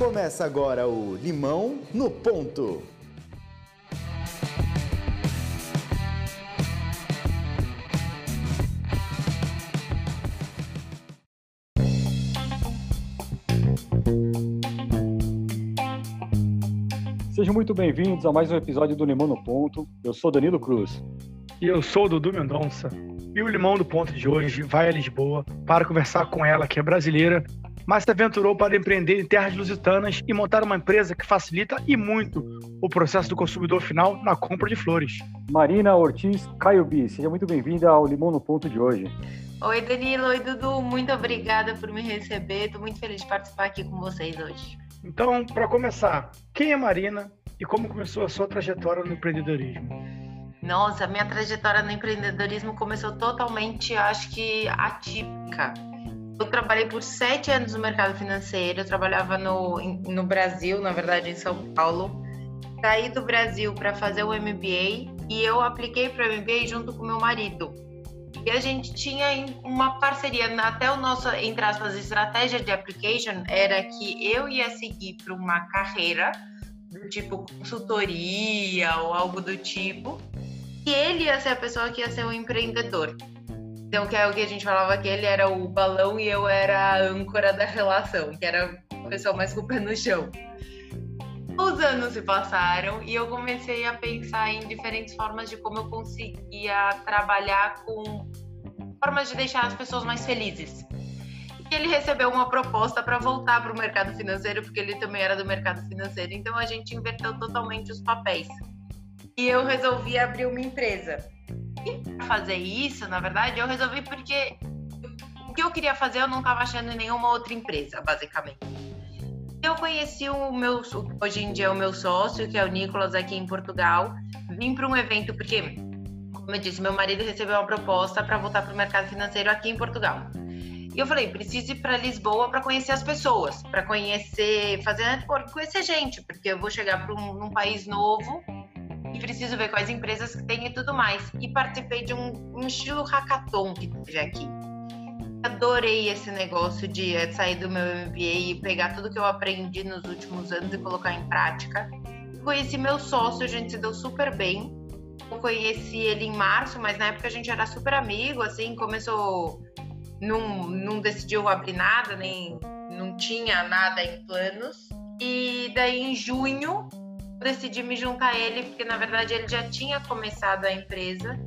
Começa agora o Limão no Ponto. Sejam muito bem-vindos a mais um episódio do Limão no Ponto. Eu sou Danilo Cruz. E eu sou o Dudu Mendonça. E o Limão do Ponto de hoje vai a Lisboa para conversar com ela, que é brasileira, mas se aventurou para empreender em terras lusitanas e montar uma empresa que facilita e muito o processo do consumidor final na compra de flores. Marina Ortiz Caiobi, seja muito bem-vinda ao Limão no Ponto de hoje. Oi, Danilo. Oi, Dudu. Muito obrigada por me receber. Estou muito feliz de participar aqui com vocês hoje. Então, para começar, quem é Marina e como começou a sua trajetória no empreendedorismo? Nossa, minha trajetória no empreendedorismo começou totalmente, acho que, atípica. Eu trabalhei por sete anos no mercado financeiro, eu trabalhava no, no Brasil, na verdade, em São Paulo. Saí do Brasil para fazer o MBA e eu apliquei para o MBA junto com meu marido. E a gente tinha uma parceria, até o nosso, entre aspas, estratégia de application era que eu ia seguir para uma carreira do tipo consultoria ou algo do tipo, e ele ia ser a pessoa que ia ser o empreendedor. Então, que é o que a gente falava que ele era o balão e eu era a âncora da relação, que era a pessoa mais com o pé no chão. Os anos se passaram e eu comecei a pensar em diferentes formas de como eu conseguia trabalhar com formas de deixar as pessoas mais felizes. E ele recebeu uma proposta para voltar para o mercado financeiro, porque ele também era do mercado financeiro. Então a gente inverteu totalmente os papéis. E eu resolvi abrir uma empresa. Fazer isso, na verdade, eu resolvi porque o que eu queria fazer eu não estava achando em nenhuma outra empresa, basicamente. Eu conheci o meu, hoje em dia o meu sócio, que é o Nicolas, aqui em Portugal. Vim para um evento porque, como eu disse, meu marido recebeu uma proposta para voltar para o mercado financeiro aqui em Portugal. E eu falei, preciso ir para Lisboa para conhecer as pessoas, para conhecer, fazer network, conhecer gente, porque eu vou chegar para um, um país novo e preciso ver quais empresas que tem e tudo mais. E participei de um, um estilo hackathon que teve aqui. Adorei esse negócio de sair do meu MBA e pegar tudo que eu aprendi nos últimos anos e colocar em prática. Conheci meu sócio, a gente se deu super bem. Eu conheci ele em março, mas na época a gente era super amigo, assim, começou. Não, não decidiu abrir nada, nem não tinha nada em planos. E daí em junho decidi me juntar a ele, porque na verdade ele já tinha começado a empresa.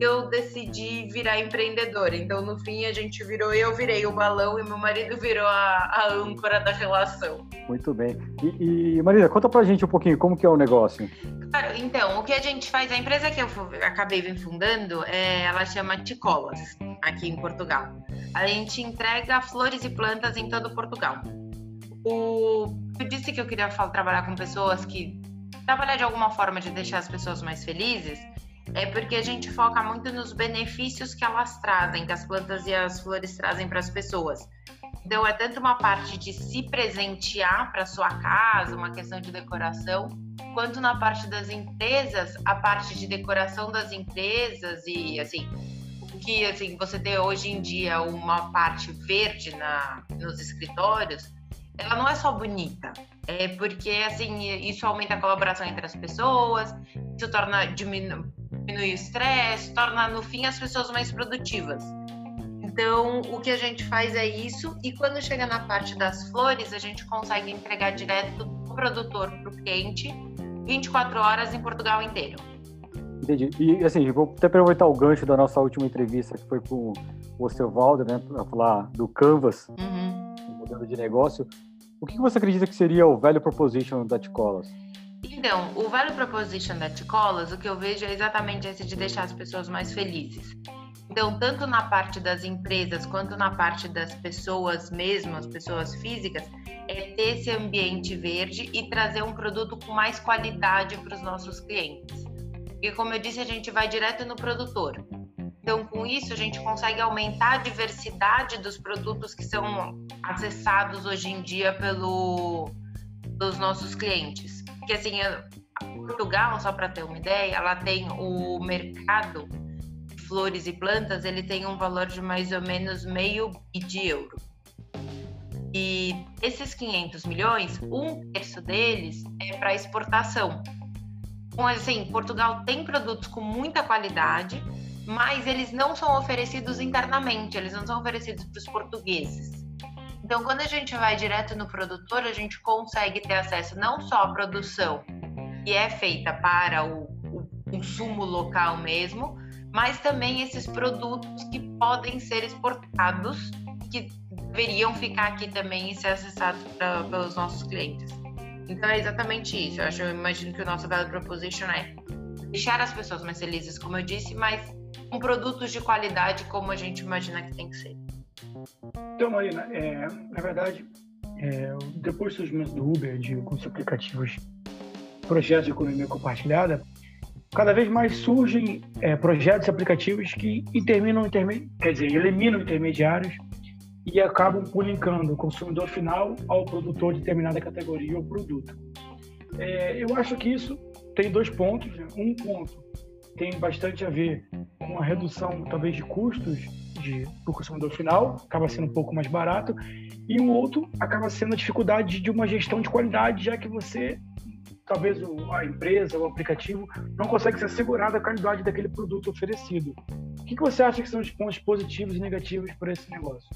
Eu decidi virar empreendedora. Então, no fim, a gente virou, eu virei o balão e meu marido virou a, a âncora da relação. Muito bem. E, e Marina, conta pra gente um pouquinho como que é o negócio. Claro, então, o que a gente faz, a empresa que eu acabei fundando, é, ela chama Ticolas, aqui em Portugal. A gente entrega flores e plantas em todo Portugal. O, eu disse que eu queria falar, trabalhar com pessoas que trabalhar de alguma forma de deixar as pessoas mais felizes, é porque a gente foca muito nos benefícios que elas trazem, que as plantas e as flores trazem para as pessoas. Então, é tanto uma parte de se presentear para sua casa, uma questão de decoração, quanto na parte das empresas, a parte de decoração das empresas e, assim, o que assim, você tem hoje em dia uma parte verde na, nos escritórios, ela não é só bonita, é porque assim isso aumenta a colaboração entre as pessoas, isso torna diminu, diminui o estresse, torna no fim as pessoas mais produtivas. Então, o que a gente faz é isso, e quando chega na parte das flores, a gente consegue entregar direto do produtor para o cliente 24 horas em Portugal inteiro. Entendi. E assim, vou até aproveitar o gancho da nossa última entrevista, que foi com o Ostevaldo, né, para falar do Canvas. Uhum de negócio. O que você acredita que seria o value proposition da Ticolas? Então, o value proposition da Ticolas, o que eu vejo é exatamente esse de deixar as pessoas mais felizes. Então, tanto na parte das empresas quanto na parte das pessoas mesmo, as pessoas físicas, é ter esse ambiente verde e trazer um produto com mais qualidade para os nossos clientes. E como eu disse, a gente vai direto no produtor. Então, com isso, a gente consegue aumentar a diversidade dos produtos que são acessados hoje em dia pelo, pelos nossos clientes. Porque, assim, Portugal, só para ter uma ideia, ela tem o mercado de flores e plantas, ele tem um valor de mais ou menos meio bi de euro. E esses 500 milhões, um terço deles é para exportação. Então, assim, Portugal tem produtos com muita qualidade, mas eles não são oferecidos internamente, eles não são oferecidos para os portugueses. Então, quando a gente vai direto no produtor, a gente consegue ter acesso não só à produção que é feita para o, o consumo local mesmo, mas também esses produtos que podem ser exportados, que deveriam ficar aqui também e ser acessados pra, pelos nossos clientes. Então é exatamente isso. Eu acho, eu imagino que o nosso value proposition é deixar as pessoas mais felizes, como eu disse, mas com produtos de qualidade como a gente imagina que tem que ser. Então, Marina, é, na verdade, é, depois do surgimento do Uber, de, com os aplicativos, projetos de economia compartilhada, cada vez mais surgem é, projetos e aplicativos que interminam, interme, quer dizer, eliminam intermediários e acabam linkando o consumidor final ao produtor de determinada categoria ou produto. É, eu acho que isso tem dois pontos. Né? Um ponto tem bastante a ver com a redução, talvez, de custos para o consumidor final, acaba sendo um pouco mais barato, e o outro acaba sendo a dificuldade de uma gestão de qualidade, já que você, talvez a empresa, o aplicativo, não consegue se assegurar da qualidade daquele produto oferecido. O que, você acha que são os pontos positivos e negativos para esse negócio?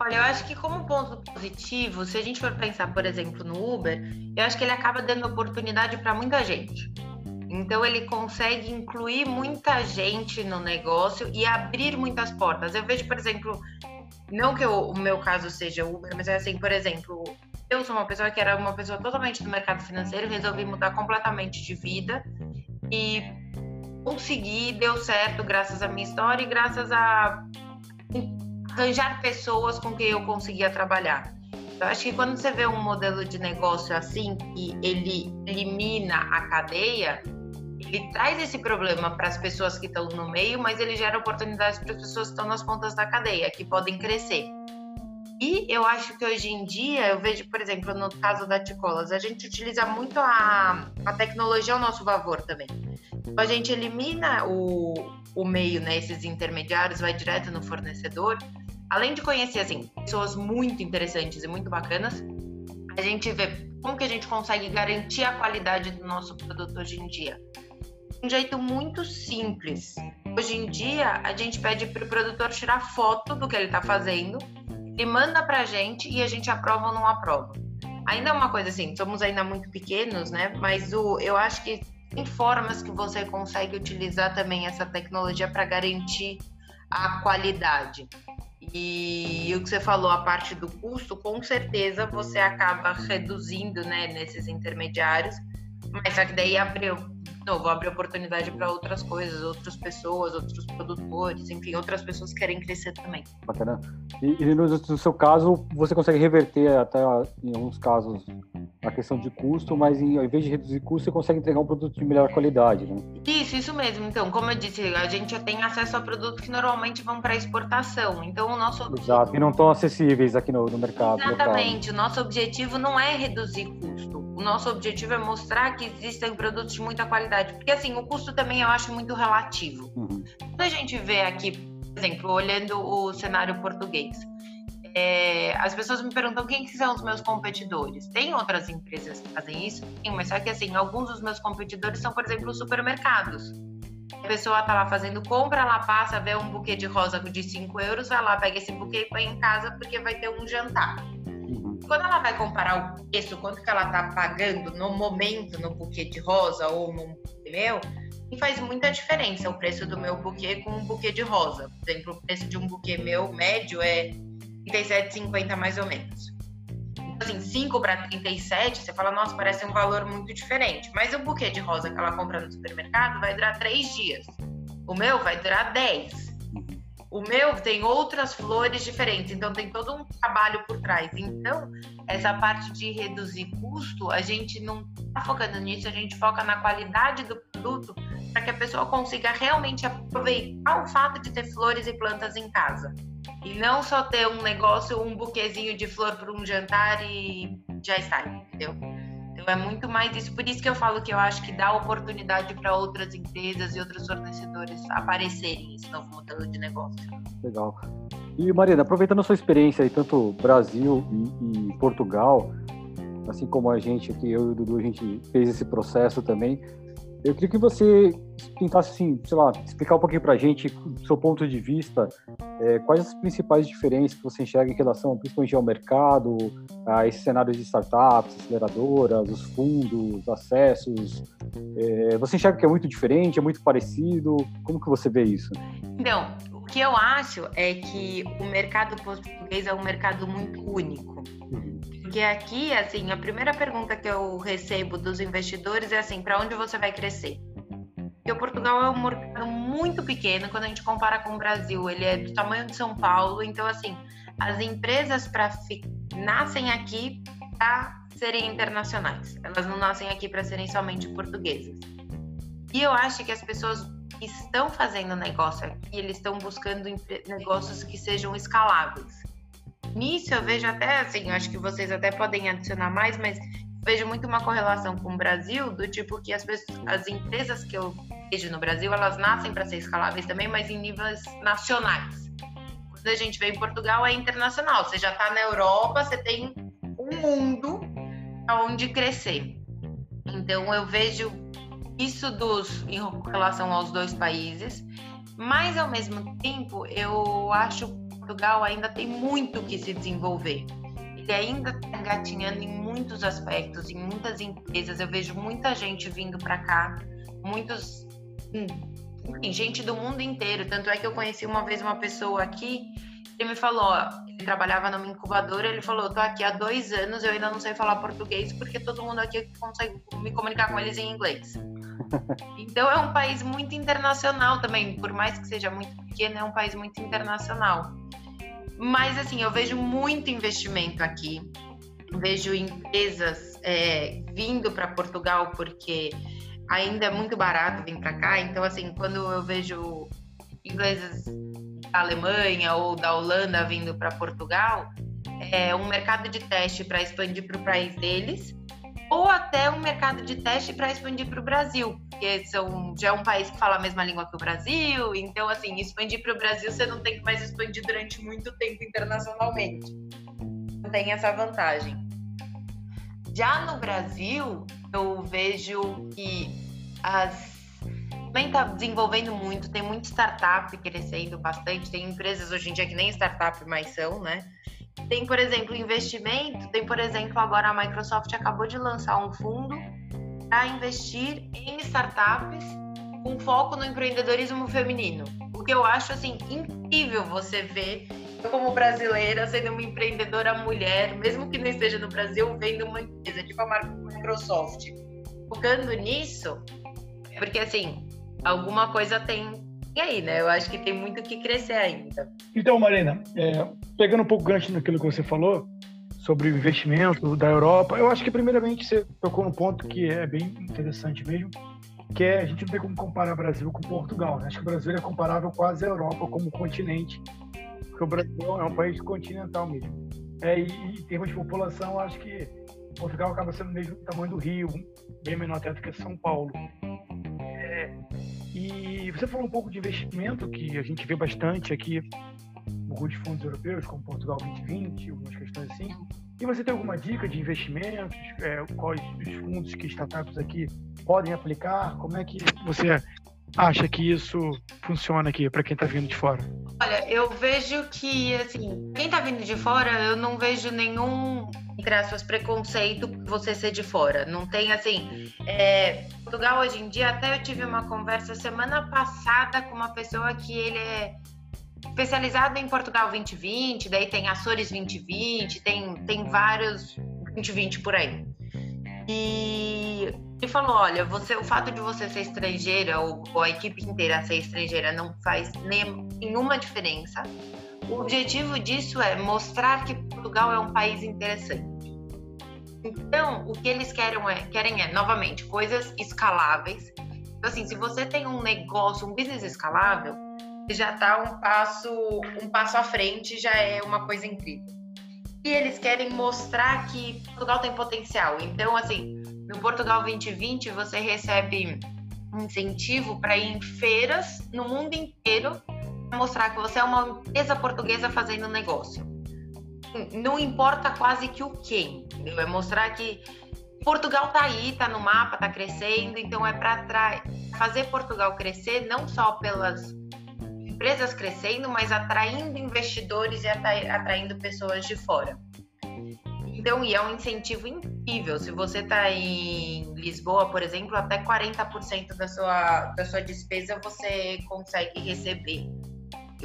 Olha, eu acho que como ponto positivo, se a gente for pensar, por exemplo, no Uber, eu acho que ele acaba dando oportunidade para muita gente. Então ele consegue incluir muita gente no negócio e abrir muitas portas. Eu vejo, por exemplo, não que o meu caso seja Uber, mas é assim, por exemplo, eu sou uma pessoa que era uma pessoa totalmente do mercado financeiro, resolvi mudar completamente de vida e consegui, deu certo graças à minha história e graças a arranjar pessoas com quem eu conseguia trabalhar. Eu acho que quando você vê um modelo de negócio assim, que ele elimina a cadeia, ele traz esse problema para as pessoas que estão no meio, mas ele gera oportunidades para as pessoas que estão nas pontas da cadeia, que podem crescer. E eu acho que hoje em dia, eu vejo, por exemplo, no caso da Ticolas, a gente utiliza muito a, a tecnologia ao nosso favor também. Então, a gente elimina o, o meio, né, esses intermediários, vai direto no fornecedor. Além de conhecer, assim, pessoas muito interessantes e muito bacanas, a gente vê como que a gente consegue garantir a qualidade do nosso produto hoje em dia um jeito muito simples. Hoje em dia, a gente pede para o produtor tirar foto do que ele está fazendo, e manda para a gente e a gente aprova ou não aprova. Ainda é uma coisa assim, somos ainda muito pequenos, né? Mas o, eu acho que tem formas que você consegue utilizar também essa tecnologia para garantir a qualidade. E, o que você falou, a parte do custo, com certeza você acaba reduzindo né, nesses intermediários, mas só que daí abriu novo, abre oportunidade para outras coisas, outras pessoas, outros produtores, enfim, outras pessoas querem crescer também. Bacana. E, e no, no, seu caso, você consegue reverter até em alguns casos a questão de custo, mas em, ao invés de reduzir custo, você consegue entregar um produto de melhor qualidade, né? Isso, isso mesmo. Então, como eu disse, a gente já tem acesso a produtos que normalmente vão para exportação. Então, o nosso Exato, e não estão acessíveis aqui no, no mercado. Exatamente. Local. O nosso objetivo não é reduzir custo. O nosso objetivo é mostrar que existem produtos de muita qualidade. Porque, assim, o custo também eu acho muito relativo. Uhum. Quando a gente vê aqui, por exemplo, olhando o cenário português, é, as pessoas me perguntam quem são os meus competidores. Tem outras empresas que fazem isso? Sim, mas só que assim, alguns dos meus competidores são, por exemplo, os supermercados. A pessoa tá lá fazendo compra, ela passa, vê um buquê de rosa de 5 euros, vai lá, pega esse buquê e põe em casa porque vai ter um jantar. Quando ela vai comparar o preço, quanto que ela tá pagando no momento no buquê de rosa ou no meu, faz muita diferença o preço do meu buquê com um buquê de rosa. Por exemplo, o preço de um buquê meu médio é 37,50 mais ou menos. Então, assim, 5 para 37, você fala, nossa, parece um valor muito diferente. Mas o buquê de rosa que ela compra no supermercado vai durar 3 dias. O meu vai durar 10. O meu tem outras flores diferentes, então tem todo um trabalho por trás. Então, essa parte de reduzir custo, a gente não está focando nisso, a gente foca na qualidade do produto para que a pessoa consiga realmente aproveitar o fato de ter flores e plantas em casa. E não só ter um negócio, um buquezinho de flor para um jantar e já está, entendeu? É muito mais isso. Por isso que eu falo que eu acho que dá oportunidade para outras empresas e outros fornecedores aparecerem nesse novo modelo de negócio. Legal. E Marina, aproveitando a sua experiência aí, tanto Brasil e, e Portugal, assim como a gente aqui, eu e o Dudu, a gente fez esse processo também. Eu queria que você tentasse, assim, sei lá, explicar um pouquinho para a gente, do seu ponto de vista, é, quais as principais diferenças que você enxerga em relação, principalmente ao mercado, a esses cenários de startups, aceleradoras, os fundos, acessos. É, você enxerga que é muito diferente, é muito parecido? Como que você vê isso? Então, o que eu acho é que o mercado português é um mercado muito único. Uhum. Porque aqui, assim, a primeira pergunta que eu recebo dos investidores é assim: para onde você vai crescer? Porque o Portugal é um mercado muito pequeno quando a gente compara com o Brasil. Ele é do tamanho de São Paulo, então, assim, as empresas para nascem aqui para serem internacionais. Elas não nascem aqui para serem somente portuguesas. E eu acho que as pessoas estão fazendo negócio aqui, eles estão buscando negócios que sejam escaláveis. Nisso eu vejo até assim, acho que vocês até podem adicionar mais, mas vejo muito uma correlação com o Brasil, do tipo que as, pessoas, as empresas que eu vejo no Brasil, elas nascem para ser escaláveis também, mas em níveis nacionais. Quando a gente vem em Portugal, é internacional. Você já está na Europa, você tem um mundo aonde crescer. Então eu vejo isso dos, em relação aos dois países, mas ao mesmo tempo eu acho Portugal ainda tem muito que se desenvolver. Ele ainda está engatinhando em muitos aspectos, em muitas empresas. Eu vejo muita gente vindo para cá, muitos. Hum, enfim, gente do mundo inteiro. Tanto é que eu conheci uma vez uma pessoa aqui, ele me falou, ó, ele trabalhava numa incubadora, ele falou, tô aqui há dois anos, eu ainda não sei falar português, porque todo mundo aqui consegue me comunicar com eles em inglês. Então é um país muito internacional também, por mais que seja muito pequeno, é um país muito internacional. Mas assim, eu vejo muito investimento aqui. Vejo empresas é, vindo para Portugal porque ainda é muito barato vir para cá. Então, assim, quando eu vejo ingleses da Alemanha ou da Holanda vindo para Portugal, é um mercado de teste para expandir para o país deles ou até um mercado de teste para expandir para o Brasil, porque são, já é um país que fala a mesma língua que o Brasil, então, assim, expandir para o Brasil você não tem que mais expandir durante muito tempo internacionalmente. Não tem essa vantagem. Já no Brasil, eu vejo que as também está desenvolvendo muito, tem muita startup crescendo bastante, tem empresas hoje em dia que nem startup mais são, né? Tem, por exemplo, investimento, tem, por exemplo, agora a Microsoft acabou de lançar um fundo para investir em startups com foco no empreendedorismo feminino. O que eu acho assim incrível você ver eu como brasileira sendo uma empreendedora mulher, mesmo que não esteja no Brasil, vendo uma empresa tipo a Microsoft focando nisso, porque assim, alguma coisa tem e aí, né? Eu acho que tem muito que crescer ainda. Então, Marina, é, pegando um pouco gancho naquilo que você falou sobre o investimento da Europa, eu acho que primeiramente você tocou num ponto que é bem interessante mesmo, que é a gente não tem como comparar o Brasil com Portugal. Né? Acho que o Brasil é comparável quase à Europa como continente, porque o Brasil é um país continental mesmo. É, e, em termos de população, acho que Portugal acaba sendo mesmo tamanho do Rio, bem menor até do que São Paulo. Você falou um pouco de investimento, que a gente vê bastante aqui, alguns fundos europeus, como Portugal 2020, algumas questões assim. E você tem alguma dica de investimentos? É, quais os fundos que startups aqui podem aplicar? Como é que você acha que isso funciona aqui para quem está vindo de fora? Olha, eu vejo que, assim, quem está vindo de fora, eu não vejo nenhum entre aspas, preconceito você ser de fora. Não tem assim. É, Portugal hoje em dia, até eu tive uma conversa semana passada com uma pessoa que ele é especializado em Portugal 2020, daí tem Açores 2020, tem, tem vários 2020 por aí. E ele falou: olha, você, o fato de você ser estrangeira ou, ou a equipe inteira ser estrangeira não faz nenhuma diferença o objetivo disso é mostrar que Portugal é um país interessante. Então, o que eles querem é, querem é novamente, coisas escaláveis. Então, assim, se você tem um negócio, um business escalável, já está um passo, um passo à frente, já é uma coisa incrível. E eles querem mostrar que Portugal tem potencial. Então, assim, No Portugal 2020, você recebe incentivo para ir em feiras no mundo inteiro mostrar que você é uma empresa portuguesa fazendo negócio. Não importa quase que o quê, entendeu? É mostrar que Portugal tá aí, tá no mapa, tá crescendo, então é para fazer Portugal crescer não só pelas empresas crescendo, mas atraindo investidores e atraindo pessoas de fora. Então, e é um incentivo incrível. Se você está em Lisboa, por exemplo, até 40% da sua, da sua despesa você consegue receber.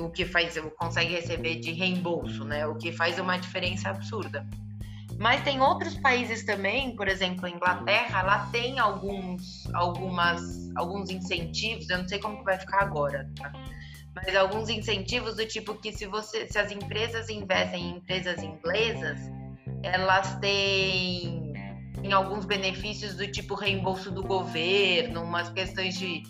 O que faz, consegue receber de reembolso, né? O que faz uma diferença absurda. Mas tem outros países também, por exemplo, a Inglaterra, lá tem alguns, algumas, alguns incentivos, eu não sei como que vai ficar agora, tá? mas alguns incentivos do tipo que se você, se as empresas investem em empresas inglesas, elas têm, têm alguns benefícios do tipo reembolso do governo, umas questões de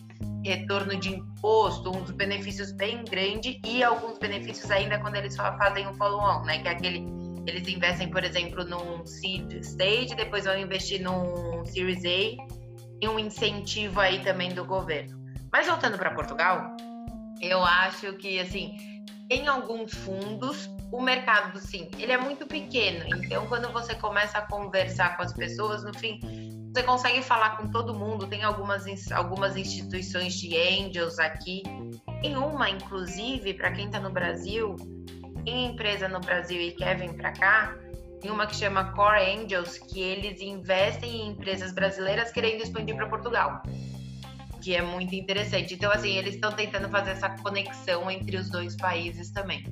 retorno de imposto, uns benefícios bem grandes e alguns benefícios ainda quando eles só fazem o follow-on, né? Que é aquele eles investem, por exemplo, num seed stage, depois vão investir num Series A e um incentivo aí também do governo. Mas voltando para Portugal, eu acho que assim, em alguns fundos o mercado, sim, ele é muito pequeno. Então, quando você começa a conversar com as pessoas, no fim, você consegue falar com todo mundo. Tem algumas, algumas instituições de angels aqui. Tem uma, inclusive, para quem está no Brasil, tem empresa no Brasil e quer vir para cá, tem uma que chama Core Angels, que eles investem em empresas brasileiras querendo expandir para Portugal. Que é muito interessante. Então, assim, eles estão tentando fazer essa conexão entre os dois países também.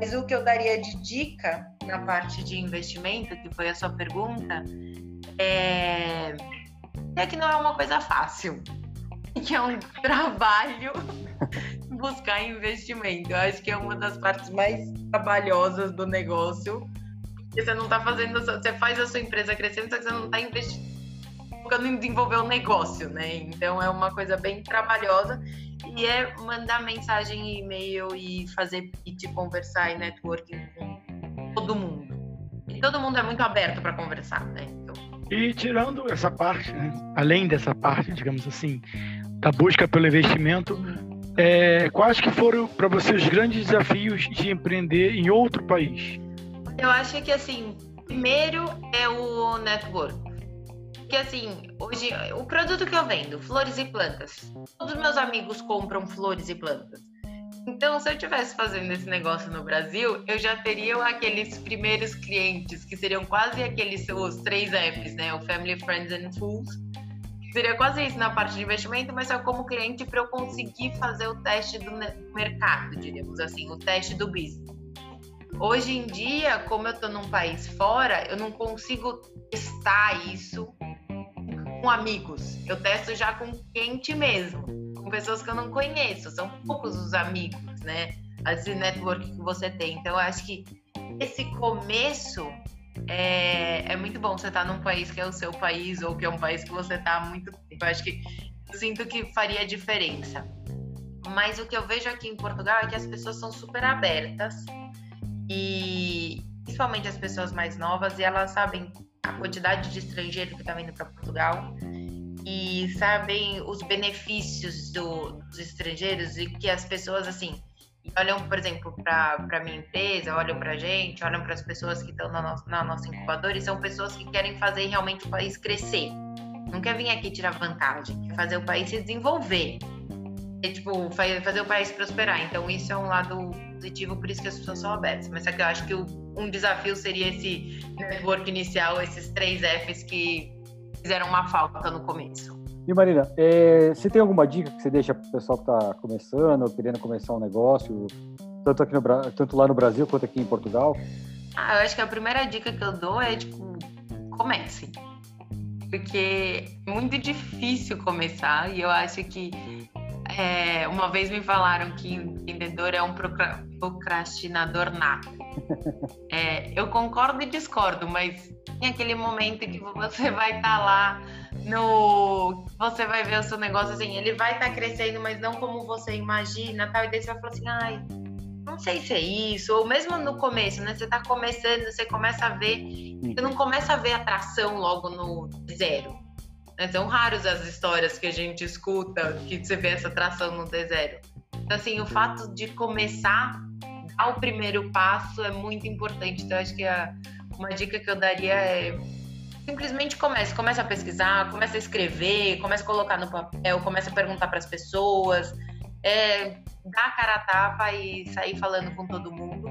Mas o que eu daria de dica na parte de investimento, que foi a sua pergunta, é, é que não é uma coisa fácil. Que é um trabalho buscar investimento. Eu acho que é uma das partes mais trabalhosas do negócio. Porque você não está fazendo, você faz a sua empresa crescendo, só que você não está investindo focando em desenvolver o um negócio, né? Então é uma coisa bem trabalhosa e é mandar mensagem, e-mail e fazer pitch, conversar e networking com todo mundo. E todo mundo é muito aberto para conversar, né? Então... E tirando essa parte, né? além dessa parte, digamos assim, da busca pelo investimento, é, quais que foram para você os grandes desafios de empreender em outro país? Eu acho que assim, primeiro é o network porque assim, hoje o produto que eu vendo, flores e plantas, todos meus amigos compram flores e plantas. Então, se eu estivesse fazendo esse negócio no Brasil, eu já teria aqueles primeiros clientes, que seriam quase aqueles os três Fs, né? O Family, Friends and Fools. Seria quase isso na parte de investimento, mas só como cliente para eu conseguir fazer o teste do mercado, diríamos assim, o teste do business. Hoje em dia, como eu estou num país fora, eu não consigo testar isso com amigos. Eu testo já com quente mesmo, com pessoas que eu não conheço. São poucos os amigos, né? Esse network que você tem. Então, eu acho que esse começo é, é muito bom você estar tá num país que é o seu país ou que é um país que você está há muito tempo. Eu acho que sinto que faria diferença. Mas o que eu vejo aqui em Portugal é que as pessoas são super abertas e principalmente as pessoas mais novas e elas sabem a quantidade de estrangeiro que está vindo para Portugal e sabem os benefícios do, dos estrangeiros e que as pessoas assim olham, por exemplo, para a minha empresa, olham para a gente, olham para as pessoas que estão na, na nossa incubadora e são pessoas que querem fazer realmente o país crescer. Não quer vir aqui tirar vantagem, quer fazer o país se desenvolver. É, tipo, fazer o país prosperar. Então, isso é um lado positivo, por isso que as pessoas são abertas. Mas só que eu acho que um desafio seria esse network inicial, esses três Fs que fizeram uma falta no começo. E Marina, é, você tem alguma dica que você deixa para o pessoal que está começando ou querendo começar um negócio, tanto, aqui no, tanto lá no Brasil quanto aqui em Portugal? Ah, eu acho que a primeira dica que eu dou é, tipo, comece. Porque é muito difícil começar e eu acho que é, uma vez me falaram que empreendedor é um procrastinador nato. É, eu concordo e discordo, mas tem aquele momento que você vai estar tá lá no. Você vai ver o seu negócio assim, ele vai estar tá crescendo, mas não como você imagina, tal. E daí você vai falar assim, ai, não sei se é isso. Ou mesmo no começo, né? Você está começando, você começa a ver. Você não começa a ver atração logo no zero? São raros as histórias que a gente escuta, que você vê essa tração no deserto. Então, assim, o fato de começar, dar o primeiro passo é muito importante. Então, acho que a, uma dica que eu daria é simplesmente comece, comece a pesquisar, comece a escrever, comece a colocar no papel, comece a perguntar para as pessoas, é, dar a cara a tapa e sair falando com todo mundo.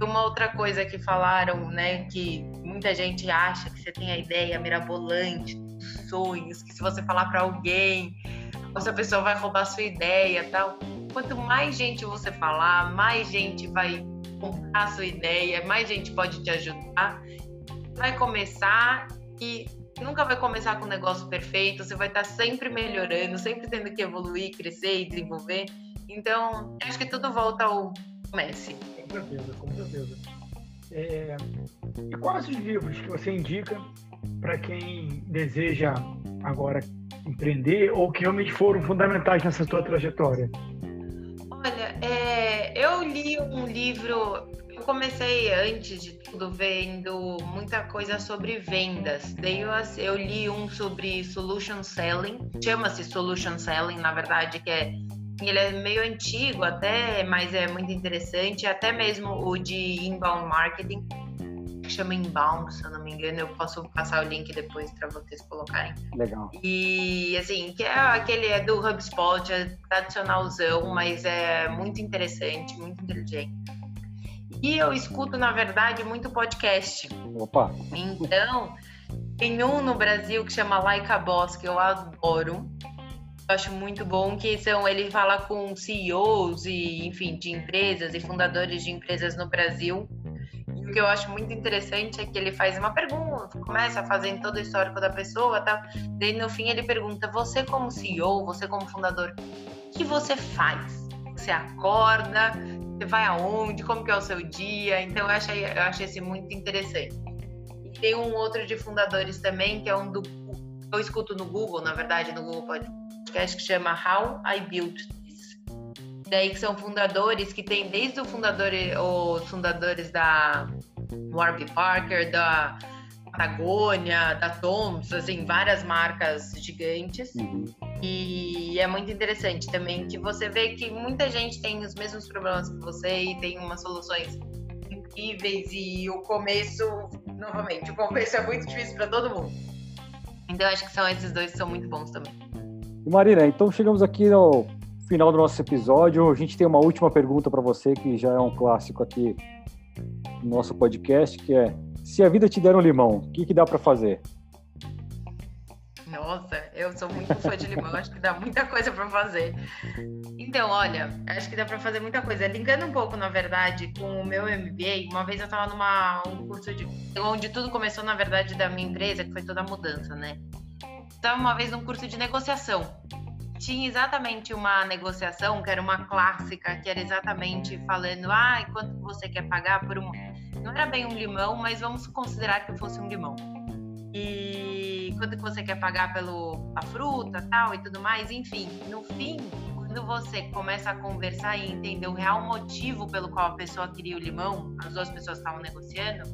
Uma outra coisa que falaram, né, que muita gente acha que você tem a ideia mirabolante sonhos, que se você falar para alguém, essa pessoa vai roubar sua ideia, tal. Quanto mais gente você falar, mais gente vai comprar sua ideia, mais gente pode te ajudar. Vai começar e nunca vai começar com um negócio perfeito, você vai estar sempre melhorando, sempre tendo que evoluir, crescer e desenvolver. Então, acho que tudo volta ao comece. Com certeza, com certeza. É... E quais os livros que você indica para quem deseja agora empreender ou que realmente foram fundamentais nessa sua trajetória? Olha, é... eu li um livro eu comecei antes de tudo vendo muita coisa sobre vendas. Daí eu, eu li um sobre solution selling, chama-se solution selling, na verdade, que é ele é meio antigo até, mas é muito interessante. Até mesmo o de inbound marketing, chama Inbound, se eu não me engano. Eu posso passar o link depois para vocês colocarem. Legal. E assim, que é aquele é do HubSpot, é tradicionalzão, mas é muito interessante, muito inteligente. E eu escuto, na verdade, muito podcast. Opa! Então, tem um no Brasil que chama Like a Boss, que eu adoro acho muito bom que são ele fala com CEOs e enfim de empresas e fundadores de empresas no Brasil o que eu acho muito interessante é que ele faz uma pergunta começa fazendo todo o histórico da pessoa tá daí no fim ele pergunta você como CEO você como fundador o que você faz? Você acorda? Você vai aonde? Como que é o seu dia? Então eu achei eu achei esse muito interessante. E tem um outro de fundadores também que é um do eu escuto no Google na verdade no Google Podcast que chama How I Built. Daí que são fundadores que tem desde o fundador, os fundadores da Warby Parker, da Patagônia, da Toms, assim, várias marcas gigantes. Uhum. E é muito interessante também que você vê que muita gente tem os mesmos problemas que você e tem umas soluções incríveis e o começo, novamente, o começo é muito difícil para todo mundo. Então acho que são esses dois que são muito bons também. Marina, então chegamos aqui no final do nosso episódio. A gente tem uma última pergunta para você, que já é um clássico aqui no nosso podcast, que é: se a vida te der um limão, o que, que dá para fazer? Nossa, eu sou muito fã de limão, acho que dá muita coisa para fazer. Então, olha, acho que dá para fazer muita coisa. Linkando um pouco, na verdade, com o meu MBA, uma vez eu estava numa um curso de onde tudo começou, na verdade, da minha empresa, que foi toda a mudança, né? estava uma vez num curso de negociação. Tinha exatamente uma negociação que era uma clássica, que era exatamente falando, ah, quanto você quer pagar por um. Não era bem um limão, mas vamos considerar que fosse um limão. E quanto que você quer pagar pelo a fruta, tal e tudo mais, enfim. No fim, quando você começa a conversar e entender o real motivo pelo qual a pessoa queria o limão, as duas pessoas estavam negociando,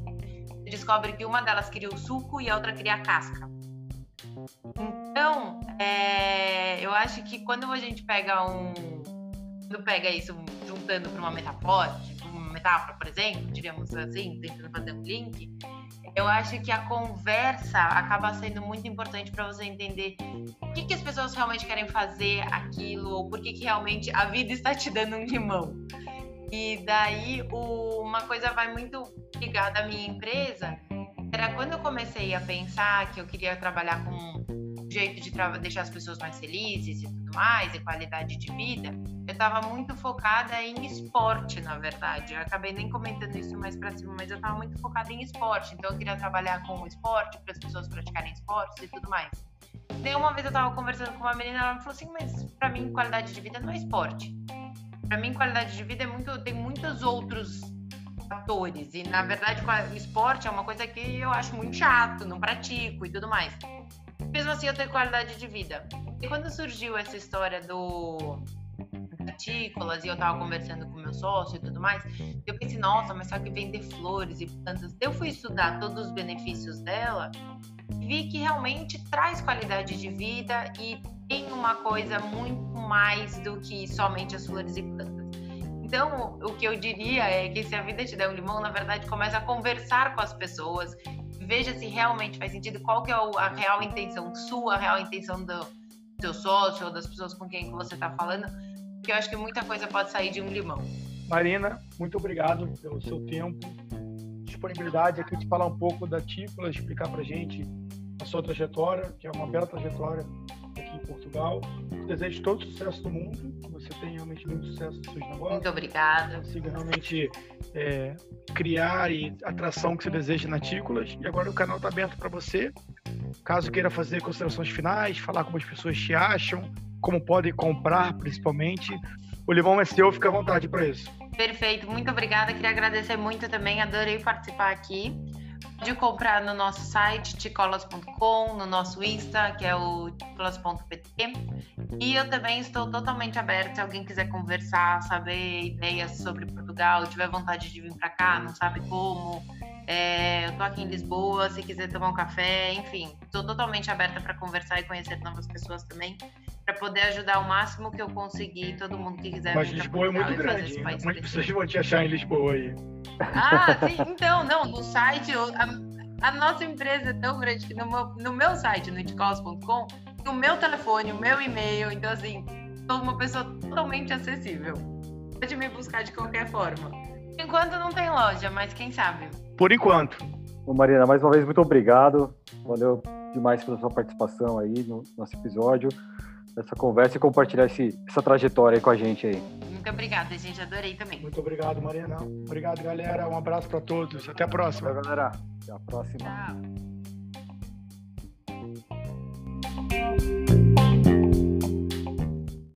descobre que uma delas queria o suco e a outra queria a casca. Então, é, eu acho que quando a gente pega um. Quando pega isso juntando para uma metáfora, uma metáfora, por exemplo, diríamos assim, tentando fazer um link, eu acho que a conversa acaba sendo muito importante para você entender o que, que as pessoas realmente querem fazer aquilo, ou por que, que realmente a vida está te dando um limão. E daí o, uma coisa vai muito ligada à minha empresa, era quando eu comecei a pensar que eu queria trabalhar com um jeito de deixar as pessoas mais felizes e tudo mais, e qualidade de vida, eu estava muito focada em esporte, na verdade. Eu acabei nem comentando isso mais para cima, mas eu estava muito focada em esporte. Então eu queria trabalhar com esporte, para as pessoas praticarem esportes e tudo mais. Daí uma vez eu estava conversando com uma menina, ela me falou assim: Mas para mim, qualidade de vida não é esporte. Para mim, qualidade de vida é muito, tem muitos outros fatores. E, na verdade, o esporte é uma coisa que eu acho muito chato, não pratico e tudo mais. Mesmo assim, eu tenho qualidade de vida. E quando surgiu essa história do partículas e eu tava conversando com meu sócio e tudo mais, eu pensei, nossa, mas só que vender flores e plantas. Eu fui estudar todos os benefícios dela vi que realmente traz qualidade de vida e tem uma coisa muito mais do que somente as flores e plantas. Então, o que eu diria é que se a vida te der um limão, na verdade, começa a conversar com as pessoas, veja se realmente faz sentido, qual que é a real intenção sua, a real intenção do seu sócio ou das pessoas com quem você está falando, porque eu acho que muita coisa pode sair de um limão. Marina, muito obrigado pelo seu tempo, disponibilidade aqui de falar um pouco da Tícola, explicar para gente a sua trajetória, que é uma bela trajetória aqui em Portugal. Desejo todo sucesso do mundo, você tenha realmente muito sucesso nos seus negócios. Muito obrigada. Consiga realmente é, criar e atração que você deseja na Tícolas. E agora o canal está aberto para você. Caso queira fazer considerações finais, falar como as pessoas te acham, como podem comprar, principalmente. O limão é seu, fica à vontade para isso. Perfeito, muito obrigada. Queria agradecer muito também, adorei participar aqui. Pode comprar no nosso site, ticolas.com, no nosso Insta, que é o ticolas.pt. E eu também estou totalmente aberta se alguém quiser conversar, saber ideias sobre Portugal, tiver vontade de vir para cá, não sabe como. É, eu tô aqui em Lisboa, se quiser tomar um café, enfim, estou totalmente aberta para conversar e conhecer novas pessoas também para poder ajudar o máximo que eu conseguir todo mundo que quiser. Mas Lisboa é muito grande, muitas pessoas vão te achar em Lisboa aí. Ah, sim, então, não, no site, a, a, nossa empresa é tão grande que no meu, no meu site, no itcalls.com, o meu telefone, o meu e-mail, então assim, sou uma pessoa totalmente acessível. Pode me buscar de qualquer forma. Por enquanto não tem loja, mas quem sabe? Por enquanto. Ô Marina, mais uma vez, muito obrigado. Valeu demais pela sua participação aí no nosso episódio essa conversa e compartilhar esse, essa trajetória aí com a gente aí. Muito obrigada, gente. Adorei também. Muito obrigado, Mariana. Obrigado, galera. Um abraço para todos. Até a próxima. Tchau, galera. Até a próxima. Tchau.